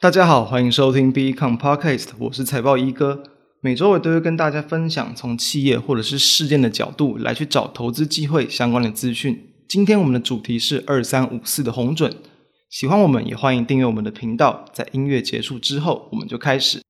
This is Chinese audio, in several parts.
大家好，欢迎收听 Becom Podcast，我是财报一哥。每周我都会跟大家分享从企业或者是事件的角度来去找投资机会相关的资讯。今天我们的主题是二三五四的红准。喜欢我们也欢迎订阅我们的频道。在音乐结束之后，我们就开始。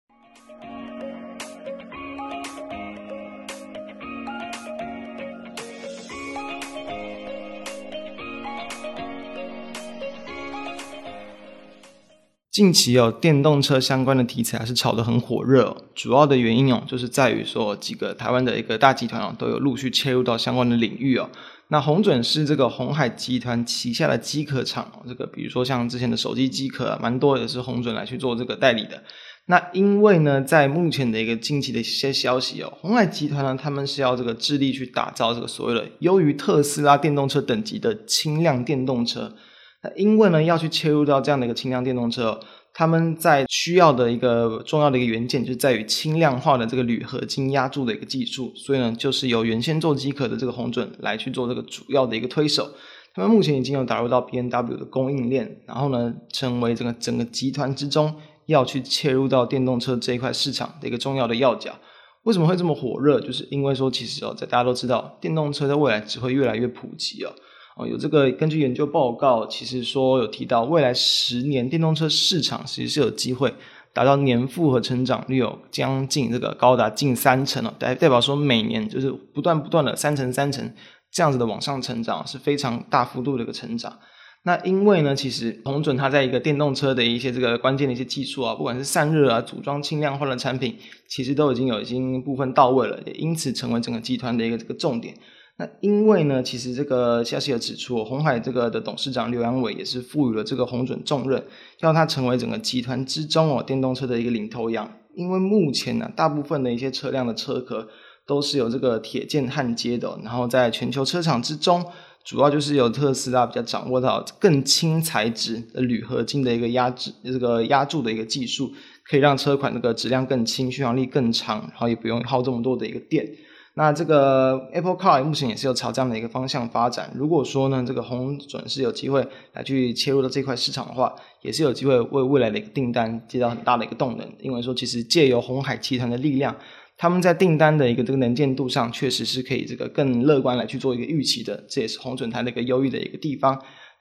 近期哦，电动车相关的题材还是炒得很火热。主要的原因哦，就是在于说几个台湾的一个大集团哦，都有陆续切入到相关的领域哦。那红准是这个鸿海集团旗下的机壳厂哦，这个比如说像之前的手机机壳啊，蛮多也是红准来去做这个代理的。那因为呢，在目前的一个近期的一些消息哦，红海集团呢，他们是要这个致力去打造这个所谓的优于特斯拉电动车等级的轻量电动车。那因为呢，要去切入到这样的一个轻量电动车，他们在需要的一个重要的一个元件，就在于轻量化的这个铝合金压铸的一个技术，所以呢，就是由原先做机壳的这个红准来去做这个主要的一个推手。他们目前已经有打入到 BMW 的供应链，然后呢，成为整个整个集团之中要去切入到电动车这一块市场的一个重要的要角。为什么会这么火热？就是因为说，其实哦，在大家都知道，电动车在未来只会越来越普及哦。哦，有这个根据研究报告，其实说有提到未来十年电动车市场其实是有机会达到年复合成长率有将近这个高达近三成哦，代代表说每年就是不断不断的三成三成这样子的往上成长，是非常大幅度的一个成长。那因为呢，其实鸿准它在一个电动车的一些这个关键的一些技术啊，不管是散热啊、组装轻量化的产品，其实都已经有已经部分到位了，也因此成为整个集团的一个这个重点。那因为呢，其实这个消息有指出，鸿海这个的董事长刘扬伟也是赋予了这个红准重任，要他成为整个集团之中哦电动车的一个领头羊。因为目前呢，大部分的一些车辆的车壳都是有这个铁件焊接的，然后在全球车厂之中，主要就是有特斯拉比较掌握到更轻材质的铝合金的一个压制这个压铸的一个技术，可以让车款这个质量更轻，续航力更长，然后也不用耗这么多的一个电。那这个 Apple Car 目前也是有朝这样的一个方向发展。如果说呢，这个鸿准是有机会来去切入到这块市场的话，也是有机会为未来的一个订单接到很大的一个动能。因为说，其实借由红海集团的力量，他们在订单的一个这个能见度上，确实是可以这个更乐观来去做一个预期的。这也是鸿准它的一个优异的一个地方。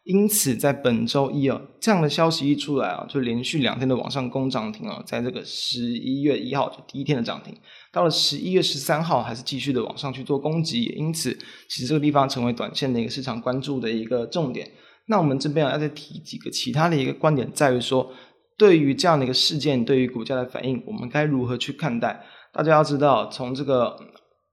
因此，在本周一啊，这样的消息一出来啊，就连续两天的往上攻涨停啊，在这个十一月一号就第一天的涨停，到了十一月十三号还是继续的往上去做攻击，因此，其实这个地方成为短线的一个市场关注的一个重点。那我们这边要再提几个其他的一个观点，在于说，对于这样的一个事件，对于股价的反应，我们该如何去看待？大家要知道，从这个。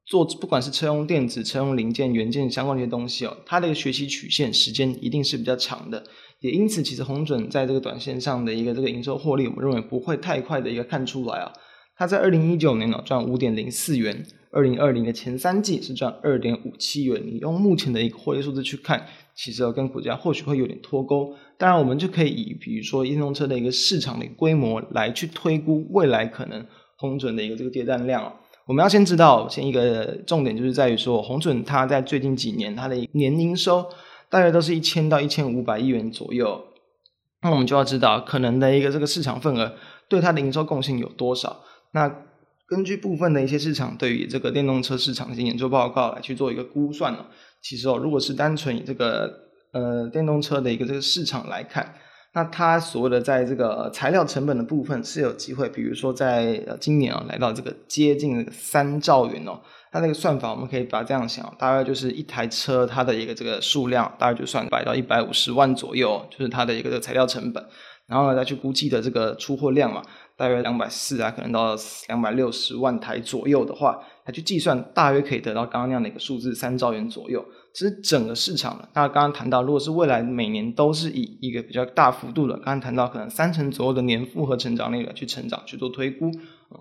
做不管是车用电子、车用零件、元件相关的一些东西哦，它的一个学习曲线时间一定是比较长的，也因此，其实红准在这个短线上的一个这个营收获利，我们认为不会太快的一个看出来啊。它在二零一九年呢赚五点零四元，二零二零的前三季是赚二点五七元。你用目前的一个获利数字去看，其实跟股价或许会有点脱钩。当然，我们就可以以比如说电动车的一个市场的规模来去推估未来可能红准的一个这个接单量。我们要先知道，先一个重点就是在于说，鸿准它在最近几年它的年营收大约都是一千到一千五百亿元左右。那我们就要知道，可能的一个这个市场份额对它的营收贡献有多少。那根据部分的一些市场对于这个电动车市场的一些研究报告来去做一个估算呢，其实哦，如果是单纯以这个呃电动车的一个这个市场来看。那它所谓的在这个材料成本的部分是有机会，比如说在今年啊来到这个接近三兆元哦，它那个算法我们可以把它这样想，大概就是一台车它的一个这个数量，大概就算百到一百五十万左右，就是它的一个这个材料成本，然后呢再去估计的这个出货量嘛，大约两百四啊，可能到两百六十万台左右的话，来去计算，大约可以得到刚刚那样的一个数字，三兆元左右。其实整个市场呢，那刚刚谈到，如果是未来每年都是以一个比较大幅度的，刚刚谈到可能三成左右的年复合成长率来去成长去做推估，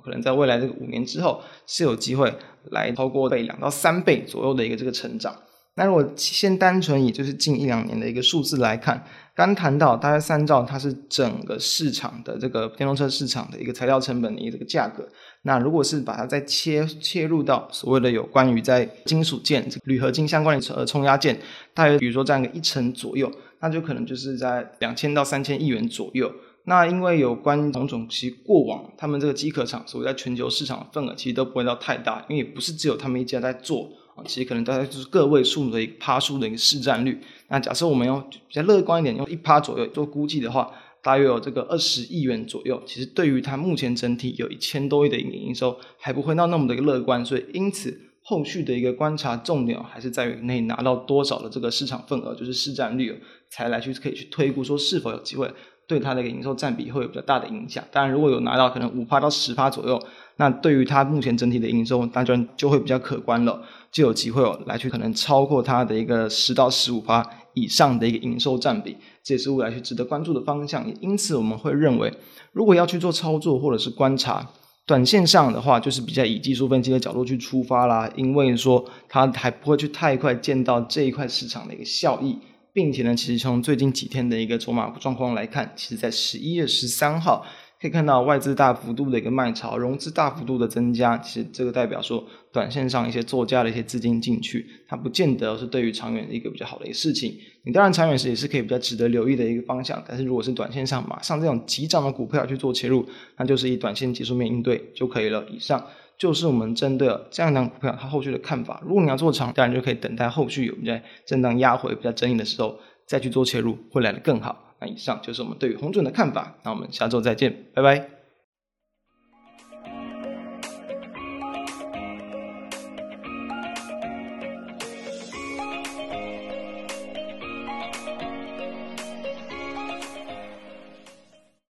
可能在未来这个五年之后是有机会来超过倍两到三倍左右的一个这个成长。那如果先单纯以就是近一两年的一个数字来看，刚谈到大概三兆，它是整个市场的这个电动车市场的一个材料成本的一个这个价格。那如果是把它再切切入到所谓的有关于在金属件、这个、铝合金相关的呃冲压件，大约比如说占个一成左右，那就可能就是在两千到三千亿元左右。那因为有关种种其过往他们这个机壳厂所谓在全球市场的份额其实都不会到太大，因为也不是只有他们一家在做，啊其实可能大概就是个位数的一个趴数的一个市占率。那假设我们要比较乐观一点，用一趴左右做估计的话，大约有这个二十亿元左右。其实对于它目前整体有一千多亿的营收，还不会到那么的一个乐观。所以因此后续的一个观察重点还是在于你拿到多少的这个市场份额，就是市占率，才来去可以去推估说是否有机会。对它的一个营收占比会有比较大的影响。当然，如果有拿到可能五趴到十趴左右，那对于它目前整体的营收，当然就会比较可观了，就有机会哦来去可能超过它的一个十到十五趴以上的一个营收占比，这也是未来去值得关注的方向。因此，我们会认为，如果要去做操作或者是观察，短线上的话，就是比较以技术分析的角度去出发啦，因为说它还不会去太快见到这一块市场的一个效益。并且呢，其实从最近几天的一个筹码状况来看，其实在十一月十三号可以看到外资大幅度的一个卖潮，融资大幅度的增加。其实这个代表说，短线上一些作价的一些资金进去，它不见得是对于长远的一个比较好的一个事情。你当然长远时也是可以比较值得留意的一个方向，但是如果是短线上马上这种急涨的股票去做切入，那就是以短线技术面应对就可以了。以上。就是我们针对这样一张股票它后续的看法。如果你要做长，当然就可以等待后续有在震荡压回、比较整理的时候再去做切入，会来得更好。那以上就是我们对于红准的看法。那我们下周再见，拜拜。